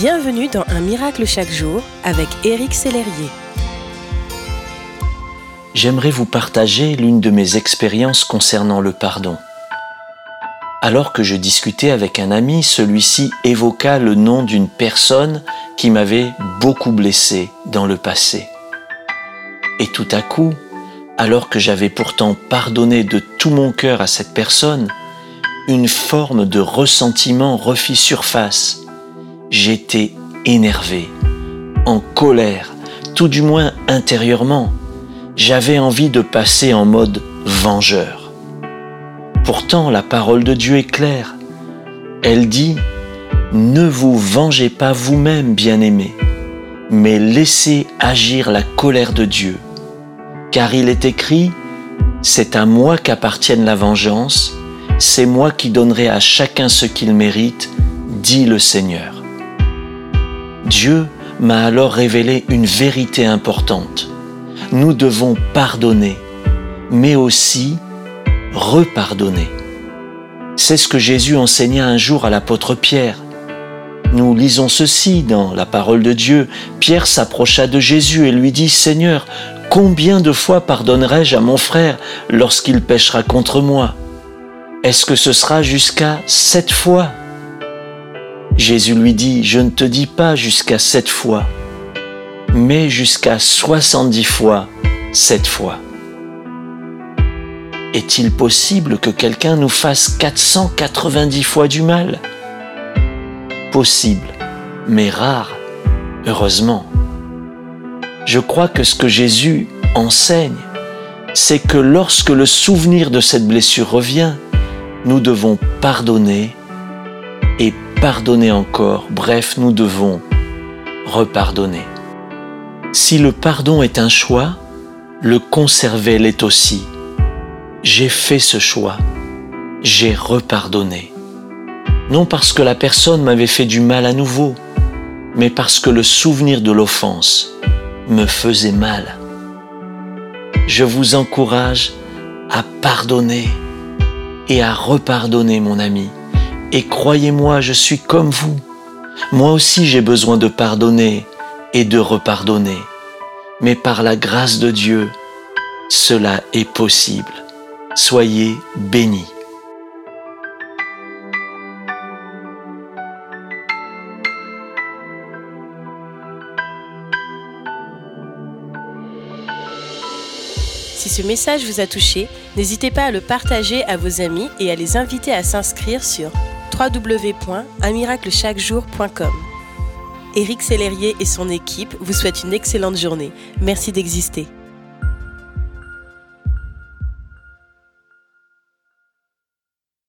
Bienvenue dans Un miracle chaque jour avec Éric Sellerier. J'aimerais vous partager l'une de mes expériences concernant le pardon. Alors que je discutais avec un ami, celui-ci évoqua le nom d'une personne qui m'avait beaucoup blessé dans le passé. Et tout à coup, alors que j'avais pourtant pardonné de tout mon cœur à cette personne, une forme de ressentiment refit surface j'étais énervé, en colère, tout du moins intérieurement. J'avais envie de passer en mode vengeur. Pourtant, la parole de Dieu est claire. Elle dit, Ne vous vengez pas vous-même, bien-aimés, mais laissez agir la colère de Dieu. Car il est écrit, C'est à moi qu'appartienne la vengeance, c'est moi qui donnerai à chacun ce qu'il mérite, dit le Seigneur. Dieu m'a alors révélé une vérité importante. Nous devons pardonner, mais aussi repardonner. C'est ce que Jésus enseigna un jour à l'apôtre Pierre. Nous lisons ceci dans la parole de Dieu. Pierre s'approcha de Jésus et lui dit, Seigneur, combien de fois pardonnerai-je à mon frère lorsqu'il péchera contre moi? Est-ce que ce sera jusqu'à sept fois? Jésus lui dit, je ne te dis pas jusqu'à sept fois, mais jusqu'à soixante-dix fois sept fois. Est-il possible que quelqu'un nous fasse 490 fois du mal? Possible, mais rare, heureusement. Je crois que ce que Jésus enseigne, c'est que lorsque le souvenir de cette blessure revient, nous devons pardonner et pardonner encore. Bref, nous devons repardonner. Si le pardon est un choix, le conserver l'est aussi. J'ai fait ce choix. J'ai repardonné. Non parce que la personne m'avait fait du mal à nouveau, mais parce que le souvenir de l'offense me faisait mal. Je vous encourage à pardonner et à repardonner, mon ami. Et croyez-moi, je suis comme vous. Moi aussi j'ai besoin de pardonner et de repardonner. Mais par la grâce de Dieu, cela est possible. Soyez bénis. Si ce message vous a touché, n'hésitez pas à le partager à vos amis et à les inviter à s'inscrire sur www.unmiraclechaquejour.com. Éric Sellerier et son équipe vous souhaitent une excellente journée. Merci d'exister.